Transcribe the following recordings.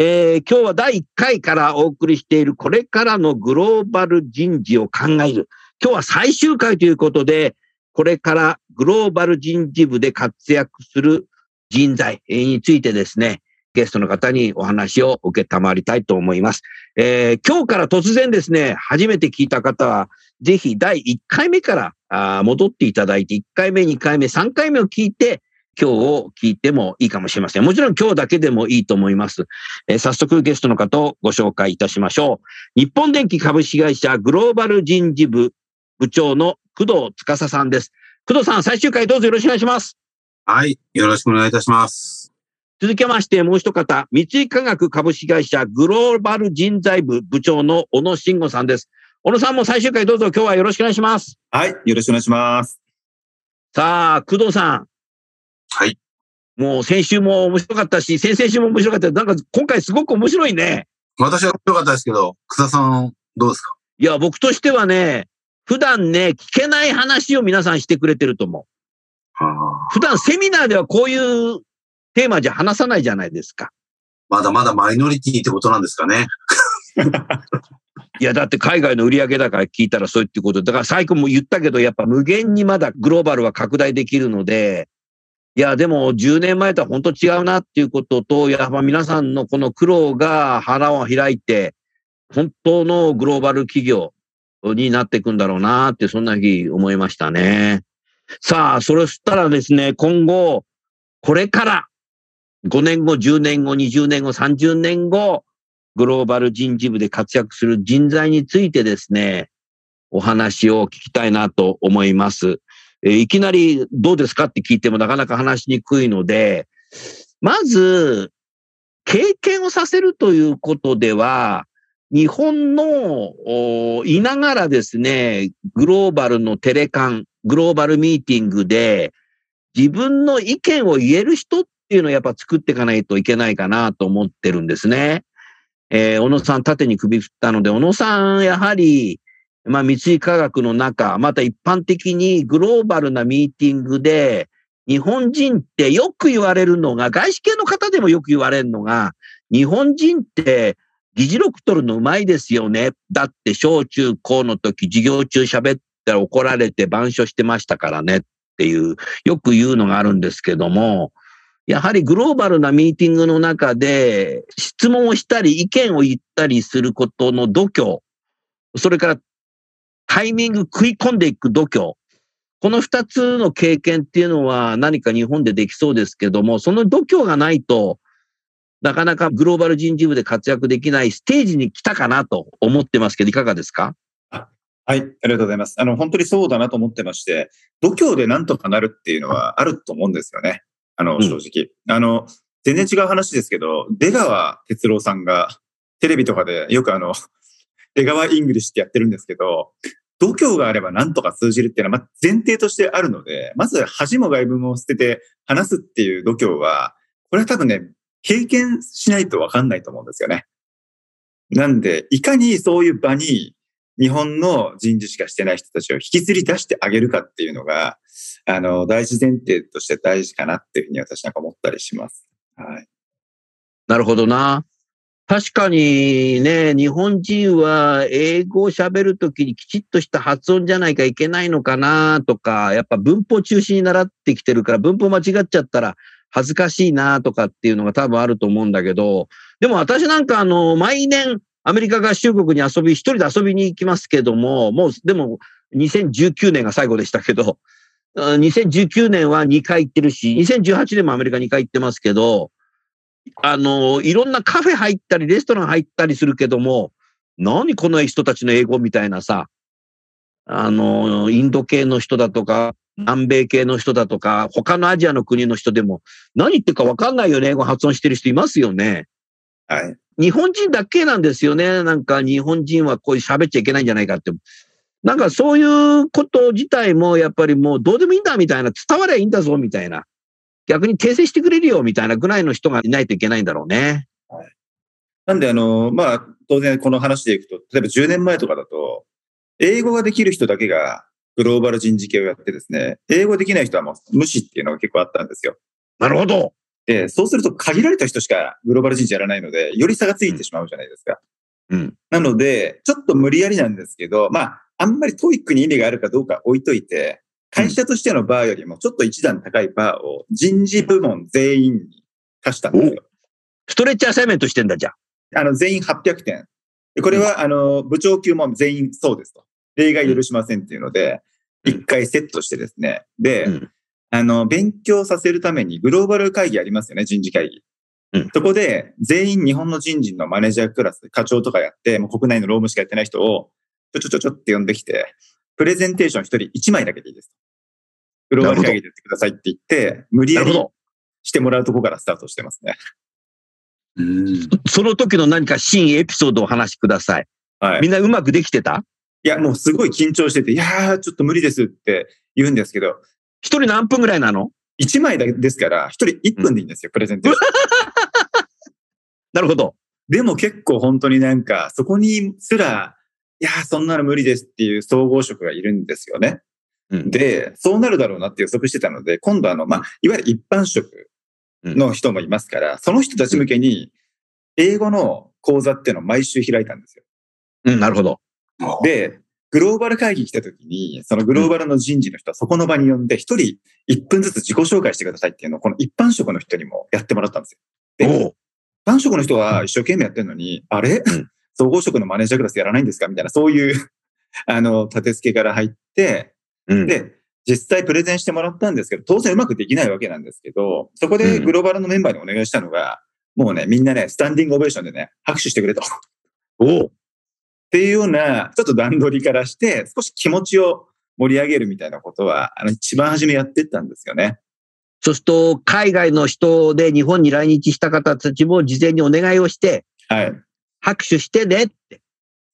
えー、今日は第1回からお送りしているこれからのグローバル人事を考える。今日は最終回ということで、これからグローバル人事部で活躍する人材についてですね、ゲストの方にお話を受けたまりたいと思います。えー、今日から突然ですね、初めて聞いた方は、ぜひ第1回目から戻っていただいて、1回目、2回目、3回目を聞いて、今日を聞いてもいいかもしれません。もちろん今日だけでもいいと思います。えー、早速ゲストの方をご紹介いたしましょう。日本電機株式会社グローバル人事部部長の工藤司さんです。工藤さん、最終回どうぞよろしくお願いします。はい。よろしくお願いいたします。続きまして、もう一方、三井化学株式会社グローバル人材部部長の小野慎吾さんです。小野さんも最終回どうぞ今日はよろしくお願いします。はい。よろしくお願いします。さあ、工藤さん。はい。もう先週も面白かったし、先々週も面白かった。なんか今回すごく面白いね。私は面白かったですけど、草さんどうですか？いや、僕としてはね、普段ね、聞けない話を皆さんしてくれてると思う。普段セミナーではこういうテーマじゃ話さないじゃないですか。まだまだマイノリティってことなんですかね。いや、だって海外の売り上げだから聞いたらそうってこと。だから最後も言ったけど、やっぱ無限にまだグローバルは拡大できるので、いや、でも10年前とは本当違うなっていうことと、やっぱ皆さんのこの苦労が腹を開いて、本当のグローバル企業になっていくんだろうなって、そんな日思いましたね。さあ、それしたらですね、今後、これから5年後、10年後、20年後、30年後、グローバル人事部で活躍する人材についてですね、お話を聞きたいなと思います。えいきなりどうですかって聞いてもなかなか話しにくいので、まず、経験をさせるということでは、日本のいながらですね、グローバルのテレカン、グローバルミーティングで自分の意見を言える人っていうのをやっぱ作っていかないといけないかなと思ってるんですね。えー、小野さん縦に首振ったので、小野さんやはりまあ、三井化学の中、また一般的にグローバルなミーティングで、日本人ってよく言われるのが、外資系の方でもよく言われるのが、日本人って議事録取るのうまいですよね。だって小中高の時授業中喋ったら怒られて板書してましたからねっていう、よく言うのがあるんですけども、やはりグローバルなミーティングの中で質問をしたり意見を言ったりすることの度胸、それからタイミング食い込んでいく度胸。この二つの経験っていうのは何か日本でできそうですけども、その度胸がないと、なかなかグローバル人事部で活躍できないステージに来たかなと思ってますけど、いかがですか？はい、ありがとうございます。あの、本当にそうだなと思ってまして、度胸でなんとかなるっていうのはあると思うんですよね。あの、正直。うん、あの、全然違う話ですけど、出川哲郎さんがテレビとかでよくあの、出川 English ってやってるんですけど、度胸があれば何とか通じるっていうのは、ま前提としてあるので、まず恥も外聞も捨てて話すっていう度胸は、これは多分ね、経験しないとわかんないと思うんですよね。なんで、いかにそういう場に日本の人事しかしてない人たちを引きずり出してあげるかっていうのが、あの、大事前提として大事かなっていうふうに私なんか思ったりします。はい。なるほどな。確かにね、日本人は英語を喋るときにきちっとした発音じゃないかいけないのかなとか、やっぱ文法中心に習ってきてるから文法間違っちゃったら恥ずかしいなとかっていうのが多分あると思うんだけど、でも私なんかあの、毎年アメリカ合衆国に遊び、一人で遊びに行きますけども、もう、でも、2019年が最後でしたけど、2019年は2回行ってるし、2018年もアメリカ2回行ってますけど、あの、いろんなカフェ入ったり、レストラン入ったりするけども、何この人たちの英語みたいなさ、あの、インド系の人だとか、南米系の人だとか、他のアジアの国の人でも、何言ってるか分かんないよね、英語発音してる人いますよね。はい。日本人だけなんですよね。なんか日本人はこういう喋っちゃいけないんじゃないかって。なんかそういうこと自体もやっぱりもうどうでもいいんだみたいな、伝わりゃいいんだぞみたいな。逆に訂正してくれるよみたいなぐらいの人がいないといけないんだろうね。はい、なんであの、まあ、当然この話でいくと、例えば10年前とかだと、英語ができる人だけがグローバル人事系をやってですね、英語できない人はもう無視っていうのが結構あったんですよ。なるほど。で、そうすると限られた人しかグローバル人事やらないので、より差がついてしまうじゃないですか。うん。なので、ちょっと無理やりなんですけど、まあ、あんまり TOEIC に意味があるかどうか置いといて、会社としてのバーよりもちょっと一段高いバーを人事部門全員に課したんですよ。 stretch assignment してんだじゃん。あの、全員800点。でこれは、あの、部長級も全員そうですと。例外許しませんっていうので、一回セットしてですね。で、うんあの、勉強させるためにグローバル会議ありますよね、人事会議。うんそこで、全員日本の人事のマネージャークラスで課長とかやって、もう国内の労務しかやってない人を、ちょちょちょちょって呼んできて、プレゼンテーション一人一枚だけでいいです。グローバル会議でやってくださいって言って、無理やり。してもらうとこからスタートしてますね。うん。その時の何かシーン、エピソードをお話しください。はい。みんなうまくできてた？いや、もうすごい緊張してて、いやー、ちょっと無理ですって言うんですけど、一人何分ぐらいなの？1枚だけですから、1人1分でいいんですよ、プレゼンテーション。なるほど。でも結構本当になんか、そこにすら、いやー、そんなの無理ですっていう総合職がいるんですよね。うんで、そうなるだろうなって予測してたので、今度あの、まあ、いわゆる一般職の人もいますから、その人たち向けに、英語の講座っていうのを毎週開いたんですよ。うん、なるほど。で、グローバル会議来た時に、そのグローバルの人事の人はそこの場に呼んで、一人一分ずつ自己紹介してくださいっていうのを、この一般職の人にもやってもらったんですよ。で、一般職の人は一生懸命やってるのに、あれ、うん総合職のマネージャークラスやらないんですか？みたいな、そういう、あの、立て付けから入って、うん。で、実際プレゼンしてもらったんですけど、当然うまくできないわけなんですけど、そこでグローバルのメンバーにお願いしたのが、もうね、みんなね、スタンディングオベーションでね、拍手してくれと。おうっていうような、ちょっと段取りからして、少し気持ちを盛り上げるみたいなことは、あの、一番初めやってったんですよね。そうすると、海外の人で日本に来日した方たちも事前にお願いをして、はい。拍手してねって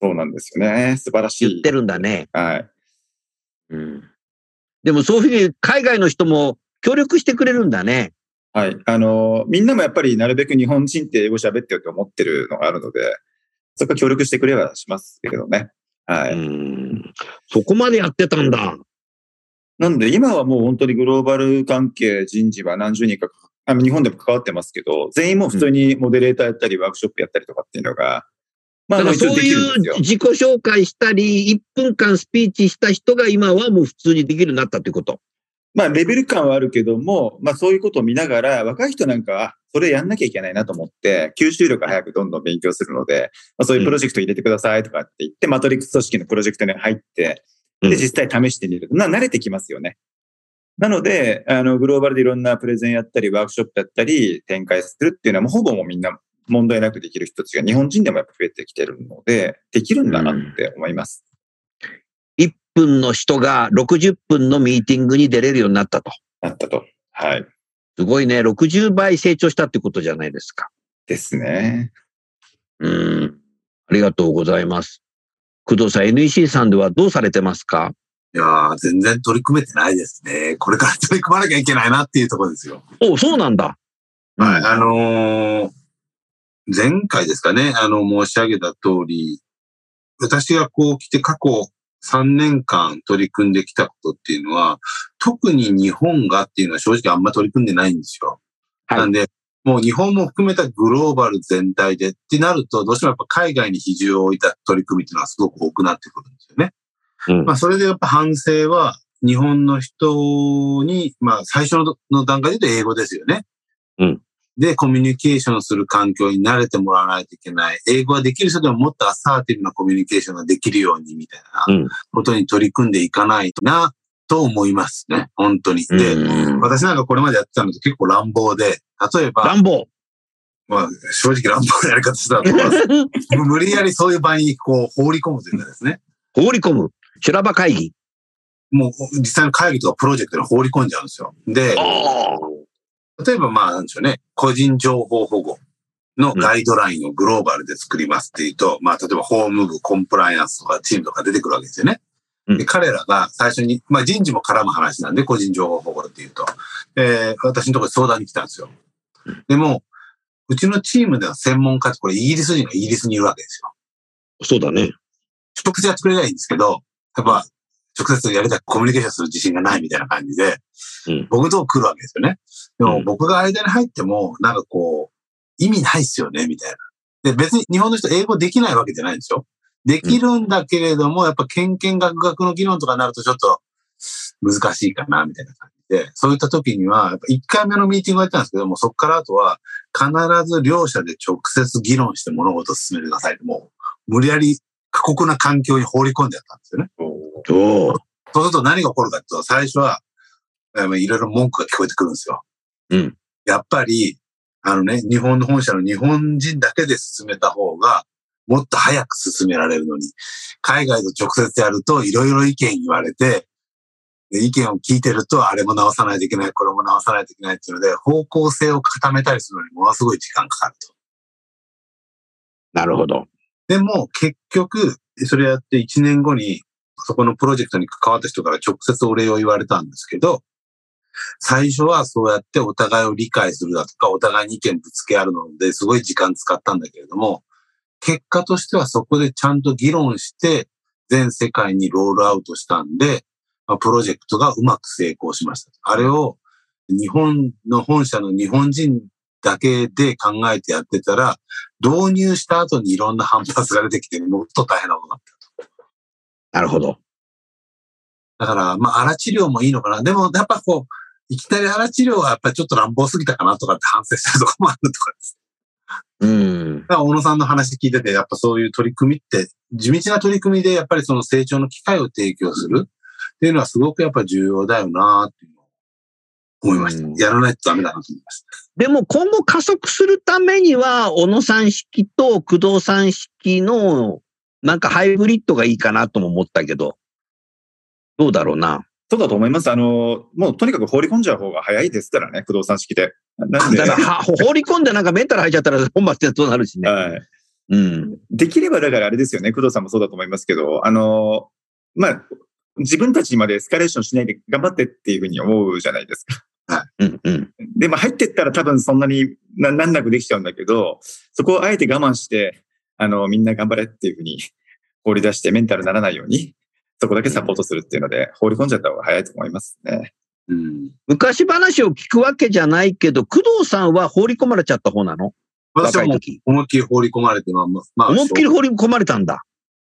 そうなんですよね。素晴らしい。言ってるんだね。はい。うん。でもそういうふうに海外の人も協力してくれるんだね。はい。あの、みんなもやっぱりなるべく日本人って英語喋ってよって思ってるのがあるので、そこは協力してくれはしますけどね。はうい。ん。そこまでやってたんだ。なんで今はもう本当にグローバル関係人事は何十人かあの日本でも関わってますけど、全員もう普通にモデレーターやったり、ワークショップやったりとかっていうのが、まあ、だからそういう。自己紹介したり、1分間スピーチした人が今はもう普通にできるようになったってこと。まあ、レベル感はあるけども、まあ、そういうことを見ながら、若い人なんかは、それやんなきゃいけないなと思って、吸収力早くどんどん勉強するので、まあ、そういうプロジェクト入れてくださいとかって言って、マトリックス組織のプロジェクトに入って、うんで、実際試してみると、な、慣れてきますよね。なので、あの、グローバルでいろんなプレゼンやったり、ワークショップやったり、展開するっていうのは、もうほぼもうみんな問題なくできる人たちが日本人でもやっぱ増えてきてるので、できるんだなって思います。1分の人が60分のミーティングに出れるようになったと。なったと。はい。すごいね。60倍成長したってことじゃないですか。ですね。うん。ありがとうございます。工藤さん、NEC さんではどうされてますか？いやー全然取り組めてないですね。これから取り組まなきゃいけないなっていうところですよ。おそうなんだ。はい。あのー前回ですかね、あの、申し上げた通り、私がこう来て過去3年間取り組んできたことっていうのは、特に日本がっていうのは正直あんま取り組んでないんですよ。はいなんで、もう日本も含めたグローバル全体でってなると、どうしてもやっぱ海外に比重を置いた取り組みっていうのはすごく多くなってくるんですよね。うんまあ、それでやっぱ反省は、日本の人に、まあ、最初のの段階で言うと英語ですよね。うん。で、コミュニケーションする環境に慣れてもらわないといけない。英語ができる人でももっとアサーティブなコミュニケーションができるようにみたいなうんことに取り組んでいかないとな、と思いますね。本当に。で、うん私なんかこれまでやってたのと結構乱暴で、例えば、乱暴。まあ、正直乱暴なやり方してたと思います。無理やりそういう場にこう放り込むというかですね。放り込む。修羅場会議。もう実際の会議とかプロジェクトに放り込んじゃうんですよ。で、あ例えばまあなんでしょうね、個人情報保護のガイドラインをグローバルで作りますっていうと、まあ例えば法務部、コンプライアンスとかチームとか出てくるわけですよね。うんで彼らが最初に、まあ人事も絡む話なんで、個人情報保護っていうと、えー私のところに相談に来たんですよ。でも、うちのチームでは専門家ってこれイギリス人がイギリスにいるわけですよ。そうだね。直接やってくれないいんですけど、やっぱ、直接やりたい、コミュニケーションする自信がないみたいな感じで、うん僕のとこ来るわけですよね。でもうん僕が間に入っても、なんかこう、意味ないっすよね、みたいな。で、別に日本の人英語できないわけじゃないんですよ。できるんだけれども、やっぱ、研研学学の議論とかになるとちょっと難しいかな、みたいな感じで、そういった時には、やっぱ1回目のミーティングをやったんですけども、そこからあとは、必ず両者で直接議論して物事を進めてください。もう、無理やり過酷な環境に放り込んでやったんですよね。そう。すると何が起こるかっていうと、最初は、えーいろいろ文句が聞こえてくるんですよ。うん。やっぱり、あのね、日本の本社の日本人だけで進めた方が、もっと早く進められるのに、海外と直接やるといろいろ意見言われて、で意見を聞いてると、あれも直さないといけない、これも直さないといけないっていうので、方向性を固めたりするのにものすごい時間かかると。なるほど。でも、結局、それやって1年後に、そこのプロジェクトに関わった人から直接お礼を言われたんですけど、最初はそうやってお互いを理解するだとか、お互いに意見ぶつけ合うので、すごい時間使ったんだけれども、結果としてはそこでちゃんと議論して、全世界にロールアウトしたんで、プロジェクトがうまく成功しました。あれを日本の本社の日本人だけで考えてやってたら、導入した後にいろんな反発が出てきて、もっと大変なことになった。なるほど。だから、まあ、荒治療もいいのかな。でも、やっぱこう、いきなり荒治療はやっぱりちょっと乱暴すぎたかなとかって反省したところもあるとかです。うん。だから、小野さんの話聞いてて、やっぱそういう取り組みって、地道な取り組みでやっぱりその成長の機会を提供するっていうのはすごくやっぱ重要だよなっていう思いました。うんやらないとダメだなと思いました。でも今後加速するためには、小野さん式と工藤さん式の、なんかハイブリッドがいいかなとも思ったけど、どうだろうな。そうだと思います。あの、もうとにかく放り込んじゃう方が早いですからね、不動産式で。なんで、だから、は放り込んでなんかメンタル入っちゃったら本末転倒になるしね。はい。うん。できればだからあれですよね、工藤さんもそうだと思いますけど、あの、まあ、自分たちにまでエスカレーションしないで頑張ってっていうふうに思うじゃないですか。うん。うん。で、まあ入ってったら多分そんなにななんなくできちゃうんだけど、そこをあえて我慢して、あの、みんな頑張れっていうふうに放り出してメンタルならないように、そこだけサポートするっていうので、放り込んじゃった方が早いと思いますね。うん。昔話を聞くわけじゃないけど、工藤さんは放り込まれちゃった方なの？私は。思いっきり放り込まれて、まあ、まあ、思いっきり放り込まれたんだ。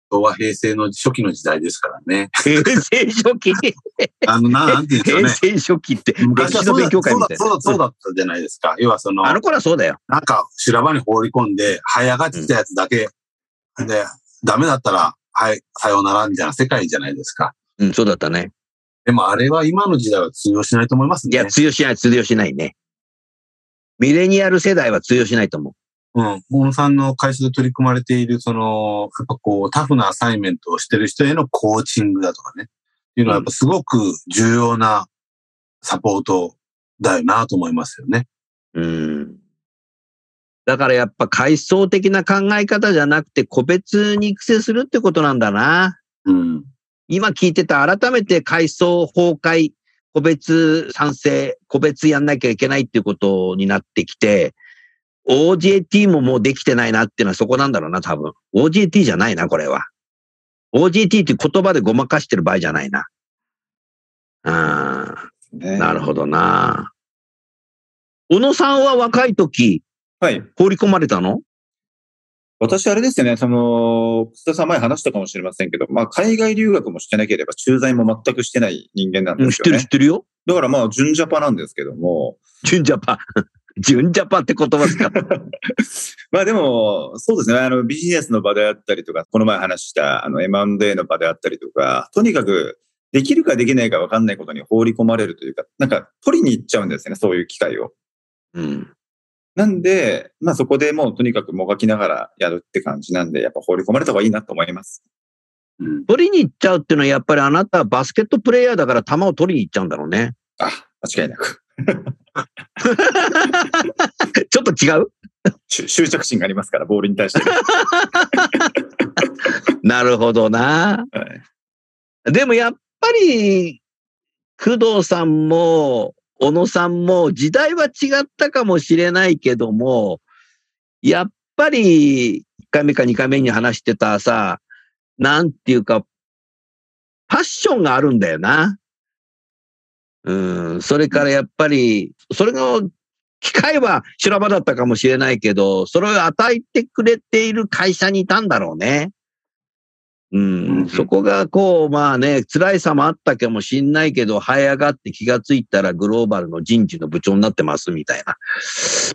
昭和平成の初期の時代ですからね。平成初期？あの、ななんていうんですか平ね。成初期って。昔はそうだ歴史の勉強会みたいな。そうだそうだったじゃないですか。要はその、あの頃はそうだよ。なんか修羅場に放り込んで、這い上がってきたやつだけ、で、ダメだったら、はい、さようならみたいな世界じゃないですか。うん、そうだったね。でもあれは今の時代は通用しないと思いますね。いや、通用しない、通用しないね。ミレニアル世代は通用しないと思うん。大野さんの会社で取り組まれている、その、やっぱこう、タフなアサイメントをしてる人へのコーチングだとかね。っていうのはやっぱすごく重要なサポートだよなと思いますよね。う。うん。だからやっぱ階層的な考え方じゃなくて個別に育成するってことなんだな。うん。今聞いてた改めて階層崩壊、個別賛成、個別やんなきゃいけないっていうことになってきて、OJT ももうできてないなっていうのはそこなんだろうな、多分。OJT じゃないな、これは。OJT って言葉でごまかしてる場合じゃないな。あねなるほどな。小野さんは若い時、はい。放り込まれたの？私、あれですよね、その、楠田さん前話したかもしれませんけど、まあ、海外留学もしてなければ、駐在も全くしてない人間なんうん知ってる知っですよね。てるよ。だからまあ、純ジャパなんですけども、純ジャパン。純ジャパって言葉使った。まあでも、そうですね。あの、ビジネスの場であったりとか、この前話した、あの、M&A の場であったりとか、とにかく、できるかできないか分かんないことに放り込まれるというか、なんか、取りに行っちゃうんですよね、そういう機会を。うん。なんで、まあそこでもうとにかくもがきながらやるって感じなんで、やっぱ放り込まれた方がいいなと思います。うん取りに行っちゃうっていうのは、やっぱりあなたはバスケットプレイヤーだから球を取りに行っちゃうんだろうね。あ、間違いなく。ちょっと違う？執執着心がありますから、ボールに対して。なるほどな。はいでもやっぱり、工藤さんも、小野さんも時代は違ったかもしれないけども、やっぱり、1回目か2回目に話してたさ、なんていうか、パッションがあるんだよな。うん、それからやっぱり、それが、機会は修羅場だったかもしれないけど、それを与えてくれている会社にいたんだろうね。ううんん、そこがこう、まあね、辛いさもあったかもしんないけど、這い上がって気がついたらグローバルの人事の部長になってますみたいな。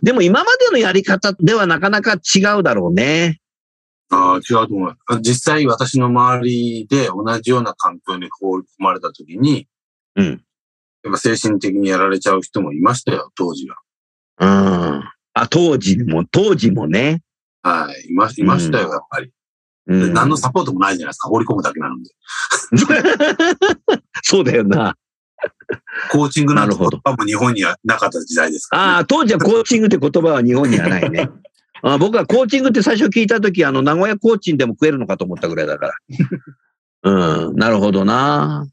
でも今までのやり方ではなかなか違うだろうね。ああ、違うと思う。実際私の周りで同じような環境に放り込まれた時に、うん。やっぱ精神的にやられちゃう人もいましたよ、当時は。うん。あ、当時も、当時もね。はい。いまいましたよ、やっぱり。うん、何のサポートもないじゃないですか。放り込むだけなので。そうだよな。コーチングなんてなるほど言葉も日本にはなかった時代ですから、ね。ああ、当時はコーチングって言葉は日本にはないね。あ僕はコーチングって最初聞いたとき、あの、名古屋コーチンでも食えるのかと思ったぐらいだから。うん、なるほどな。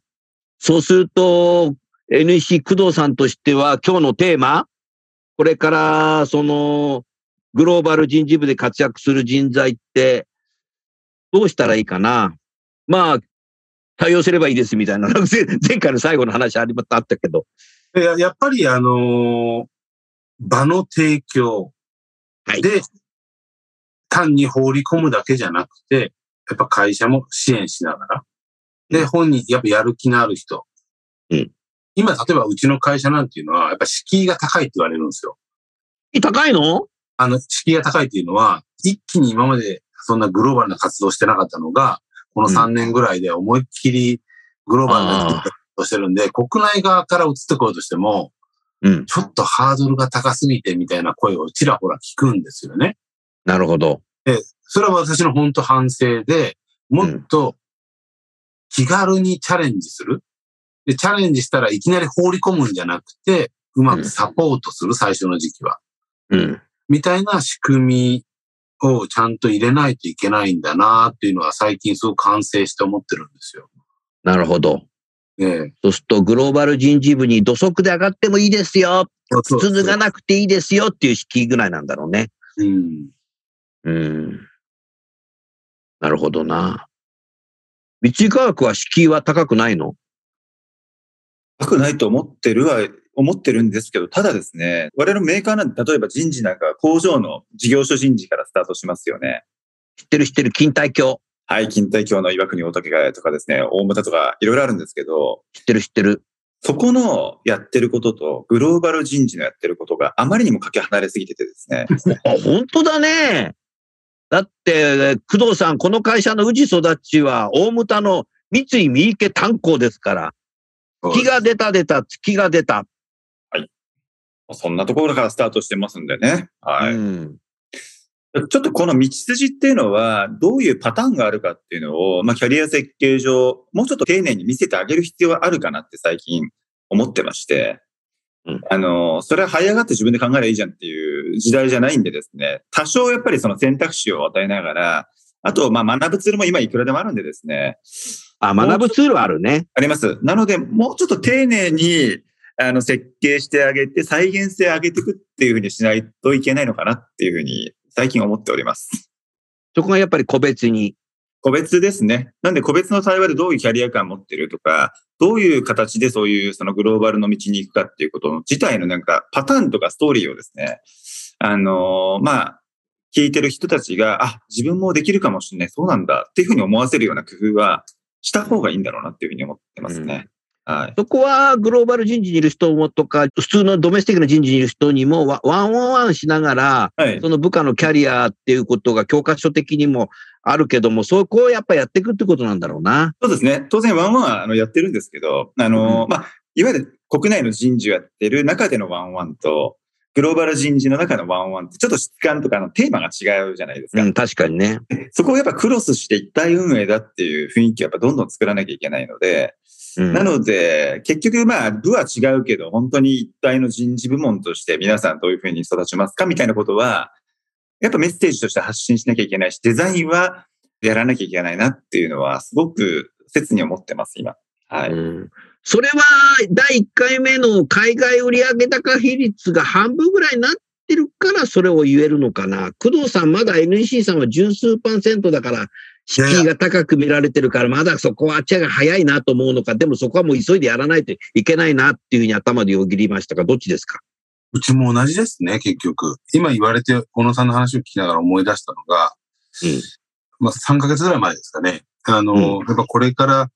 そうすると、NEC 工藤さんとしては、今日のテーマ、これから、その、グローバル人事部で活躍する人材って、どうしたらいいかな。まあ、対応すればいいですみたいな、前前回の最後の話ありまあったけど。ややっぱり、あのー場の提供はいで、単に放り込むだけじゃなくて、やっぱ会社も支援しながら、で、本人、やっぱやる気のある人。うん今、例えばうちの会社なんていうのは、やっぱ敷居が高いって言われるんですよ。高いの？あの、敷居が高いっていうのは、一気に今までそんなグローバルな活動してなかったのが、この3年ぐらいで思いっきりグローバルな活動してるんで、国内側から移ってこようとしても、うん。ちょっとハードルが高すぎてみたいな声をちらほら聞くんですよね。なるほど。それは私の本当反省で、もっと気軽にチャレンジする。で、チャレンジしたらいきなり放り込むんじゃなくて、うまくサポートする、最初の時期は。うん。みたいな仕組みをちゃんと入れないといけないんだなっていうのは最近すごく完成して思ってるんですよ。なるほど。ええ。そうすると、グローバル人事部に土足で上がってもいいですよ。そう靴脱がなくていいですよっていう敷居ぐらいなんだろうね。うん。うん。なるほどな。三井科学は敷居は高くないの高くないと思ってるは、思ってるんですけど、ただですね、我々のメーカーなんて、例えば人事なんか工場の事業所人事からスタートしますよね。知ってる知ってる勤怠教。はい、近代京の岩国大竹がとかですね、大牟田とかいろいろあるんですけど、知ってる知ってる。そこのやってることと、グローバル人事のやってることがあまりにもかけ離れすぎててですね。あ、本当だね。だって、工藤さん、この会社の宇治育ちは、大牟田の三井三池炭鉱ですから。月が出た出た、月が出た。そんなところからスタートしてますんでね。はい。うん。ちょっとこの道筋っていうのは、どういうパターンがあるかっていうのを、まあ、キャリア設計上、もうちょっと丁寧に見せてあげる必要はあるかなって最近思ってまして、うんあの、それは這い上がって自分で考えればいいじゃんっていう時代じゃないんでですね、多少やっぱりその選択肢を与えながら、あと、まあ、学ぶツールも今いくらでもあるんでですね、あ、学ぶツールはあるね。あります。なので、もうちょっと丁寧に、あの、設計してあげて、再現性上げていくっていうふうにしないといけないのかなっていうふうに、最近思っております。そこがやっぱり個別に。個別ですね。なんで個別の対話でどういうキャリア感を持ってるとか、どういう形でそういうそのグローバルの道に行くかっていうことの自体のなんかパターンとかストーリーをですね、あのーまあ、聞いてる人たちが、あ、自分もできるかもしれない、そうなんだっていうふうに思わせるような工夫はした方がいいんだろうなっていうふうに思ってますね。はい。そこはグローバル人事にいる人もとか、普通のドメスティックな人事にいる人にもワワンオンワンしながら、はい。その部下のキャリアっていうことが教科書的にもあるけども、そこをやっぱやっていくってことなんだろうな。そうですね。当然ワンワンはあのやってるんですけど、あの、まあ、いわゆる国内の人事をやってる中でのワンワンと、グローバル人事の中のワンワンってちょっと質感とかのテーマが違うじゃないですか。うん、確かにね。そこをやっぱクロスして一体運営だっていう雰囲気をやっぱどんどん作らなきゃいけないので、うん、なので、結局まあ、部は違うけど、本当に一体の人事部門として皆さんどういうふうに育ちますかみたいなことは、やっぱメッセージとして発信しなきゃいけないし、デザインはやらなきゃいけないなっていうのは、すごく切に思ってます、今。はい。うんそれは第1回目の海外売上高比率が半分ぐらいになってるからそれを言えるのかな？工藤さんまだ NEC さんは十数パーセントだから敷居が高く見られてるからまだそこはあっちが早いなと思うのか、でもそこはもう急いでやらないといけないなっていうふうに頭でよぎりましたが、どっちですか？うちも同じですね、結局。今言われて、小野さんの話を聞きながら思い出したのが、うんまあ3ヶ月ぐらい前ですかね。あの、うんやっぱこれから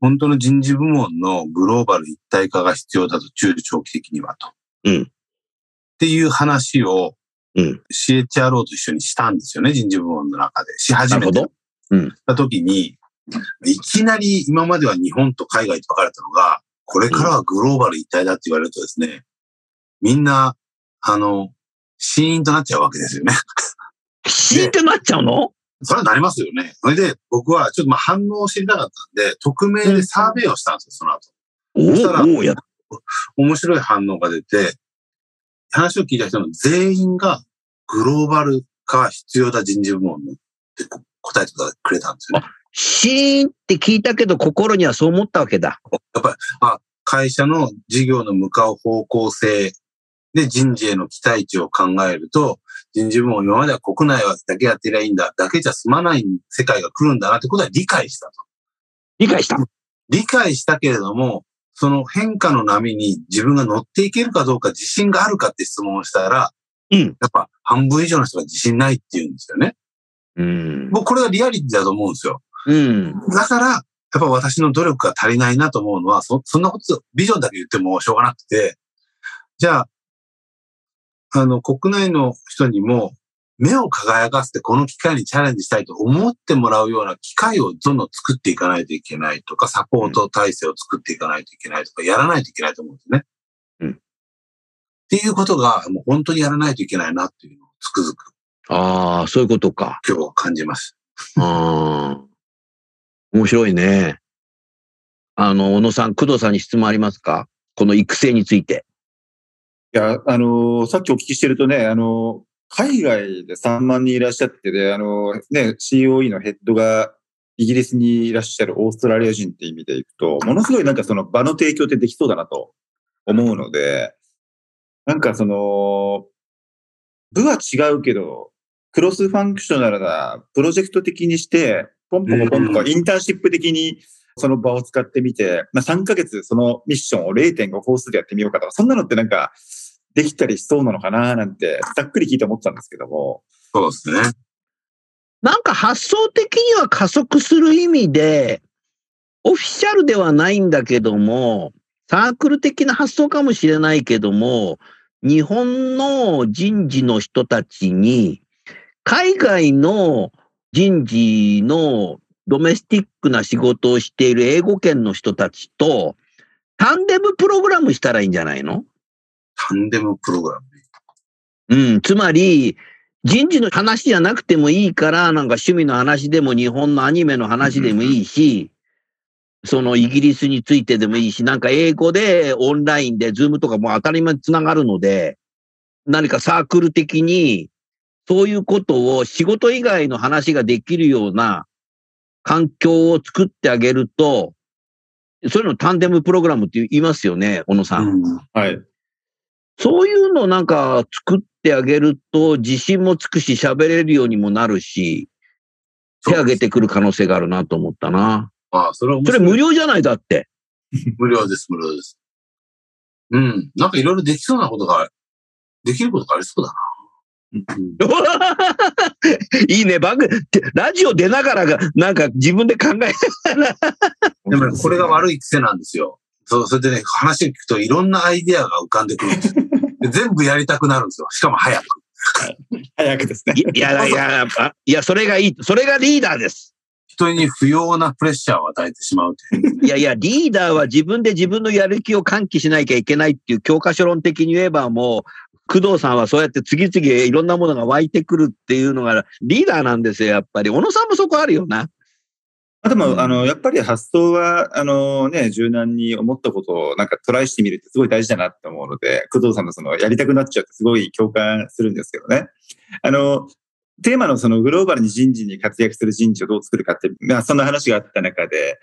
本当の人事部門のグローバル一体化が必要だと、中長期的にはと。うんっていう話をうん。CHRO と一緒にしたんですよね、人事部門の中で。し始めてなるほど。うん。た時に、いきなり今までは日本と海外と分かれたのが、これからはグローバル一体だって言われるとですね、みんな、あの、シーンとなっちゃうわけですよね。シーンってなっちゃうの？それはなりますよね。それで僕はちょっとまあ反応を知りたかったんで、匿名でサーベイをしたんですよ、その後。おそしたらおおや面白い反応が出て、話を聞いた人の全員がグローバル化が必要だ人事部門のって答えてくれたんですよね。シーンって聞いたけど心にはそう思ったわけだ。やっぱり、あ、会社の事業の向かう方向性で人事への期待値を考えると、人事部門今までは国内だけやってりゃいいんだ、だけじゃ済まない世界が来るんだなってことは理解したと。理解した。理解したけれども、その変化の波に自分が乗っていけるかどうか自信があるかって質問をしたら、うん。やっぱ半分以上の人が自信ないって言うんですよね。うん。僕これがリアリティだと思うんですよ。うん。だから、やっぱ私の努力が足りないなと思うのは、そ、そんなこと、ビジョンだけ言ってもしょうがなくて、じゃあ、あの、国内の人にも、目を輝かせてこの機会にチャレンジしたいと思ってもらうような機会をどんどん作っていかないといけないとか、サポート体制を作っていかないといけないとか、やらないといけないと思うんですね。うんっていうことが、もう本当にやらないといけないなっていうのをつくづくああ、そういうことか。今日は感じます。ああ。面白いね。あの、小野さん、工藤さんに質問ありますか？この育成について。いや、あのーさっきお聞きしてるとね、あのー海外で3万人いらっしゃってで、あのーね、COE のヘッドがイギリスにいらっしゃるオーストラリア人って意味でいくと、ものすごいなんかその場の提供ってできそうだなと思うので、なんかその、部は違うけど、クロスファンクショナルなプロジェクト的にして、ポンポンポンポンうん。インターンシップ的にその場を使ってみて、まあ、3ヶ月そのミッションを0.5コースでやってみようかとか、そんなのってなんかできたりしそうなのかななんて、ざっくり聞いて思ってたんですけども。そうですね。なんか発想的には加速する意味で、オフィシャルではないんだけども、サークル的な発想かもしれないけども、日本の人事の人たちに、海外の人事のドメスティックな仕事をしている英語圏の人たちと、 tandem program したらいいんじゃないの？ tandem program。うん、つまり、人事の話じゃなくてもいいから、なんか趣味の話でも日本のアニメの話でもいいし、そのイギリスについてでもいいし、なんか英語でオンラインで、 Zoom とかも当たり前につながるので、何かサークル的に、そういうことを仕事以外の話ができるような環境を作ってあげると、そういうのタンデムプログラムって言いますよね、小野さん。うんはい。そういうのなんか作ってあげると自信もつくし喋れるようにもなるし、手挙げてくる可能性があるなと思ったな。ああ、それは面それ無料じゃないだって。無料です、無料です。うん。なんかいろいろできそうなことが、できることがありそうだな。いいね、番組、ラジオ出ながらが、なんか自分で考えでもねこれが悪い癖なんですよ。そう、それでね、話聞くといろんなアイデアが浮かんでくるんです 全部やりたくなるんですよ。しかも早く。早くですね。いや、いや、あいや、それがいい。それがリーダーです。人に不要なプレッシャーを与えてしまうという。いやいや、リーダーは自分で自分のやる気を喚起しなきゃいけないっていう教科書論的に言えばもう、工藤さんはそうやって次々いろんなものが湧いてくるっていうのがリーダーなんですよ、やっぱり。小野さんもそこあるよな。あでも、うんあの、やっぱり発想は、あのね、柔軟に思ったことをなんかトライしてみるってすごい大事だなって思うので、工藤さんのそのやりたくなっちゃうってすごい共感するんですけどね。あの、テーマのそのグローバルに人事に活躍する人事をどう作るかって、まあそんな話があった中で、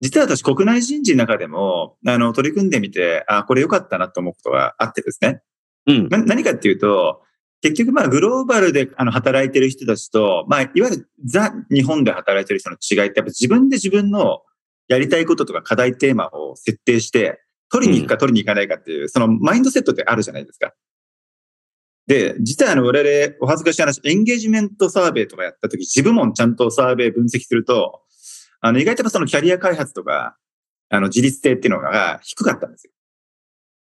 実は私国内人事の中でも、あの、取り組んでみて、あ、これ良かったなと思うことがあってですね。うん。な何かっていうと、結局まあグローバルであの働いてる人たちと、まあいわゆるザ日本で働いてる人の違いってやっぱ自分で自分のやりたいこととか課題テーマを設定して、取りに行くか取りに行かないかっていう、そのマインドセットってあるじゃないですか。で、実はあの我々お恥ずかしい話、エンゲージメントサーベイとかやった時、自部門ちゃんとサーベイ分析すると、あの意外とそのキャリア開発とか、あの自立性っていうのが低かったんですよ。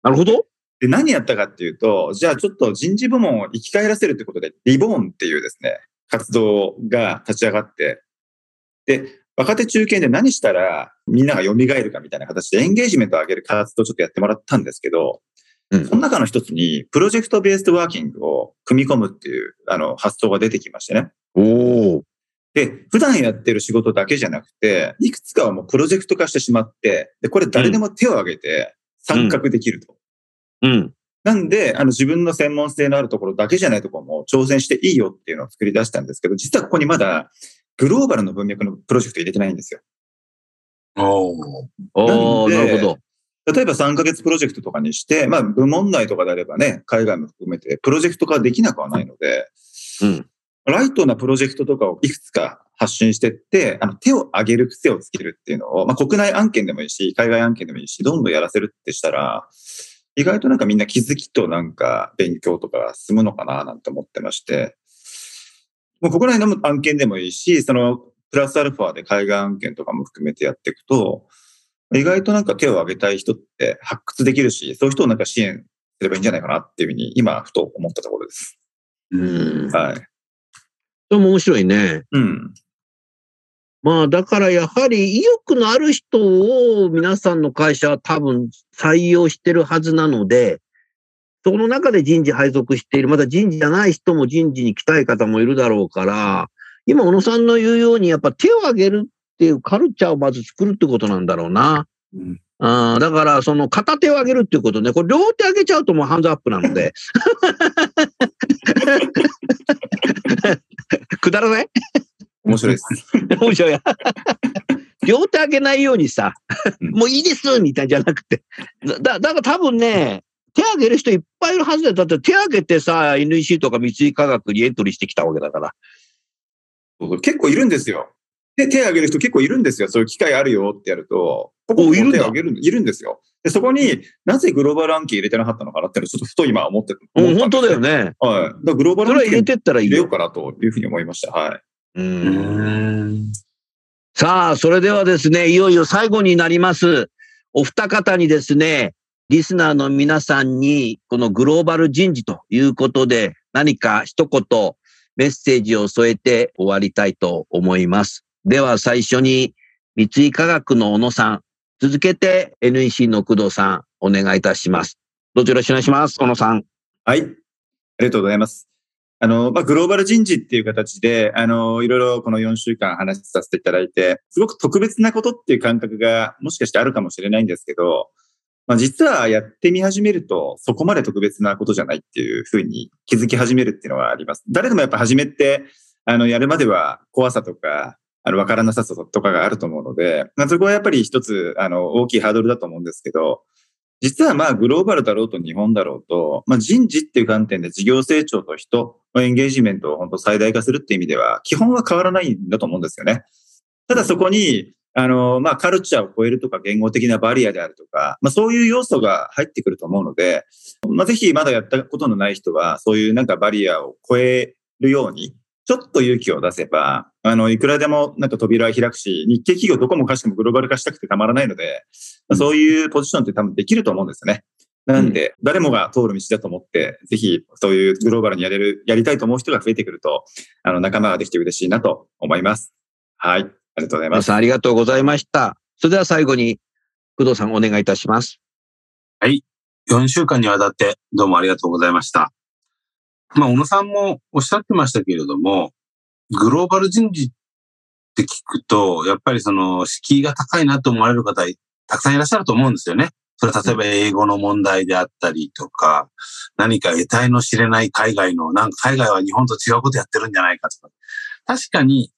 なるほど。で、何やったかっていうと、じゃあちょっと人事部門を生き返らせるってことで、リボーンっていうですね、活動が立ち上がって、で、若手中堅で何したらみんなが蘇るかみたいな形でエンゲージメントを上げる活動をちょっとやってもらったんですけど、うんその中の一つに、プロジェクトベースワーキングを組み込むっていう、あの、発想が出てきましてね。おお。で、普段やってる仕事だけじゃなくて、いくつかはもうプロジェクト化してしまって、で、これ誰でも手を挙げて参画できると。うん。なんで、あの自分の専門性のあるところだけじゃないところも挑戦していいよっていうのを作り出したんですけど、実はここにまだグローバルの文脈のプロジェクト入れてないんですよ。おーおお、なるほど。例えば3ヶ月プロジェクトとかにして、まあ部門内とかであればね、海外も含めてプロジェクト化できなくはないので、うん。ライトなプロジェクトとかをいくつか発信してって、あの手を挙げる癖をつけるっていうのを、まあ国内案件でもいいし、海外案件でもいいし、どんどんやらせるってしたら、意外となんかみんな気づきとなんか勉強とかが進むのかななんて思ってまして、もう国内の案件でもいいし、そのプラスアルファで海外案件とかも含めてやっていくと、意外となんか手を挙げたい人って発掘できるし、そういう人をなんか支援すればいいんじゃないかなっていうふうに今ふと思ったところです。うん。はい。それも面白いね。うん。まあ、だからやはり意欲のある人を皆さんの会社は多分採用してるはずなので、その中で人事配属している、また人事じゃない人も人事に来たい方もいるだろうから、今、小野さんの言うように、やっぱ手を挙げるっていうカルチャーをまず作るってことなんだろうな。うんあーだから、その片手を上げるっていうことね。これ両手上げちゃうともうハンズアップなので。くだらない？面白いです。面白い。両手上げないようにさうん、もういいですみたいじゃなくて。だ、だから多分ね、手挙げる人いっぱいいるはずだよ。だって手挙げてさ、NEC とか三井化学にエントリーしてきたわけだから。結構いるんですよ。で、手を挙げる人結構いるんですよ。そういう機会あるよってやると。おいるんだ手を挙げるいるんですよ。で、そこになぜグローバル案件入れてなかったのかなっていうのをちょっとふと今思ってうん、思ったんです本当だよ。ね。はい。だグローバそれは入れル案件てったらいいよ入れよう。かなというふうに思いました。はい。う。うんん。さあ、それではですね、いよいよ最後になります。お二方にですね、リスナーの皆さんに、このグローバル人事ということで、何か一言メッセージを添えて終わりたいと思います。では最初に、三井化学の小野さん、続けて NEC の工藤さん、お願いいたします。どうぞよろしくお願いします、小野さん。はい。ありがとうございます。あの、まあ、グローバル人事っていう形で、あの、いろいろこの4週間話させていただいて、すごく特別なことっていう感覚がもしかしてあるかもしれないんですけど、まあ、実はやってみ始めると、そこまで特別なことじゃないっていうふうに気づき始めるっていうのはあります。誰でもやっぱ始めて、あの、やるまでは怖さとか、あの、わからなさとかがあると思うので、まあ、そこはやっぱり一つ、あの、大きいハードルだと思うんですけど、実はまあグローバルだろうと日本だろうと、まあ人事っていう観点で事業成長と人のエンゲージメントを本当最大化するっていう意味では、基本は変わらないんだと思うんですよね。ただそこに、あの、まあカルチャーを超えるとか言語的なバリアであるとか、まあそういう要素が入ってくると思うので、まあぜひまだやったことのない人は、そういうなんかバリアを超えるように、ちょっと勇気を出せば、あの、いくらでもなんか扉は開くし、日系企業どこもかしこもグローバル化したくてたまらないので、そういうポジションって多分できると思うんですよね。なんで、誰もが通る道だと思って、ぜひ、そういうグローバルにやれる、やりたいと思う人が増えてくると、あの、仲間ができて嬉しいなと思います。はい。ありがとうございます。ありがとうございました。それでは最後に、工藤さんお願いいたします。はい。4週間にわたってどうもありがとうございました。まあ、小野さんもおっしゃってましたけれども、グローバル人事って聞くと、やっぱりその敷居が高いなと思われる方、たくさんいらっしゃると思うんですよね。それ例えば英語の問題であったりとか、何か得体の知れない海外の、なんか海外は日本と違うことやってるんじゃないかとか。確かに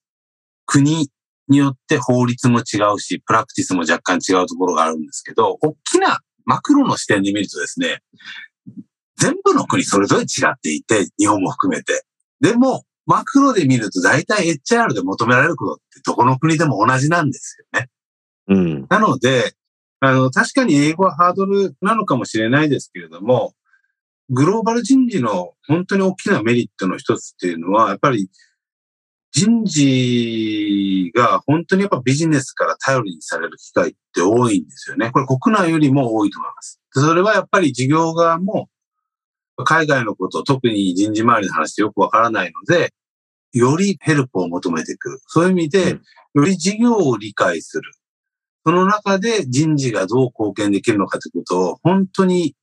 国によって法律も違うし、プラクティスも若干違うところがあるんですけど、大きなマクロの視点で見るとですね、全部の国それぞれ違っていて、日本も含めて。でも、マクロで見ると大体 HR で求められることってどこの国でも同じなんですよね。うん。なので、あの、確かに英語はハードルなのかもしれないですけれども、グローバル人事の本当に大きなメリットの一つっていうのは、やっぱり人事が本当にやっぱビジネスから頼りにされる機会って多いんですよね。これ国内よりも多いと思います。それはやっぱり事業側も海外のこと、特に人事周りの話ってよくわからないので、よりヘルプを求めてくる。そういう意味で、より事業を理解する。その中で人事がどう貢献できるのかということを本当に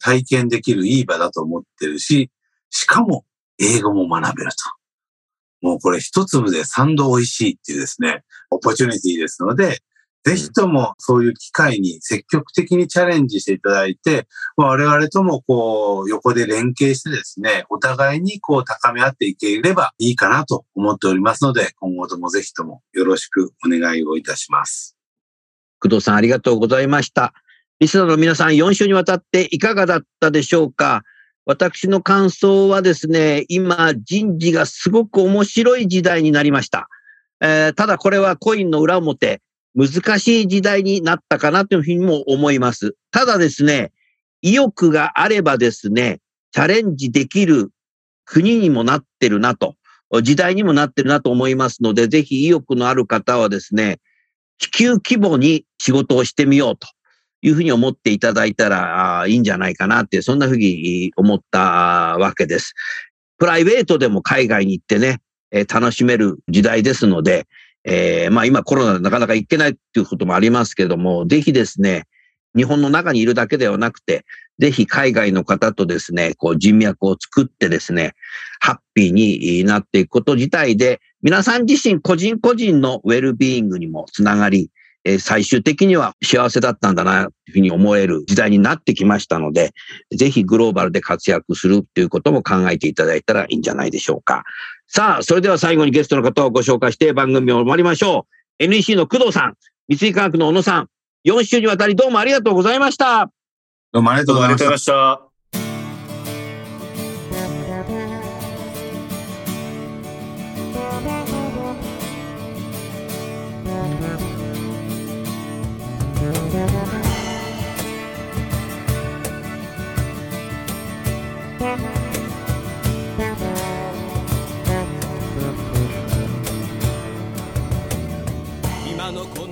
体験できるいい場だと思ってるし、しかも英語も学べると。もうこれ一粒で三度美味しいっていうですね、オポチュニティですので、ぜひともそういう機会に積極的にチャレンジしていただいて、我々ともこう横で連携してですね、お互いにこう高め合っていければいいかなと思っておりますので、今後ともぜひともよろしくお願いをいたします。工藤さんありがとうございました。リスナーの皆さん4週にわたっていかがだったでしょうか？私の感想はですね、今人事がすごく面白い時代になりました。えー、ただこれはコインの裏表。難しい時代になったかなというふうにも思います。ただですね、意欲があればですね、チャレンジできる国にもなってるなと、時代にもなってるなと思いますので、ぜひ意欲のある方はですね、地球規模に仕事をしてみようというふうに思っていただいたらいいんじゃないかなって、そんなふうに思ったわけです。プライベートでも海外に行ってね、楽しめる時代ですので、えー、まあ今コロナでなかなか行けないっていうこともありますけども、ぜひですね、日本の中にいるだけではなくて、ぜひ海外の方とですね、こう人脈を作ってですね、ハッピーになっていくこと自体で、皆さん自身個人個人のウェルビーイングにもつながり、え最終的には幸せだったんだな、というふうに思える時代になってきましたので、ぜひグローバルで活躍するということも考えていただいたらいいんじゃないでしょうか。さあ、それでは最後にゲストの方をご紹介して番組を終わりましょう。NEC の工藤さん、三井科学の小野さん、4週にわたりどうもありがとうございました。どうもありがとうございました。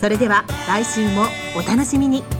それでは来週もお楽しみに。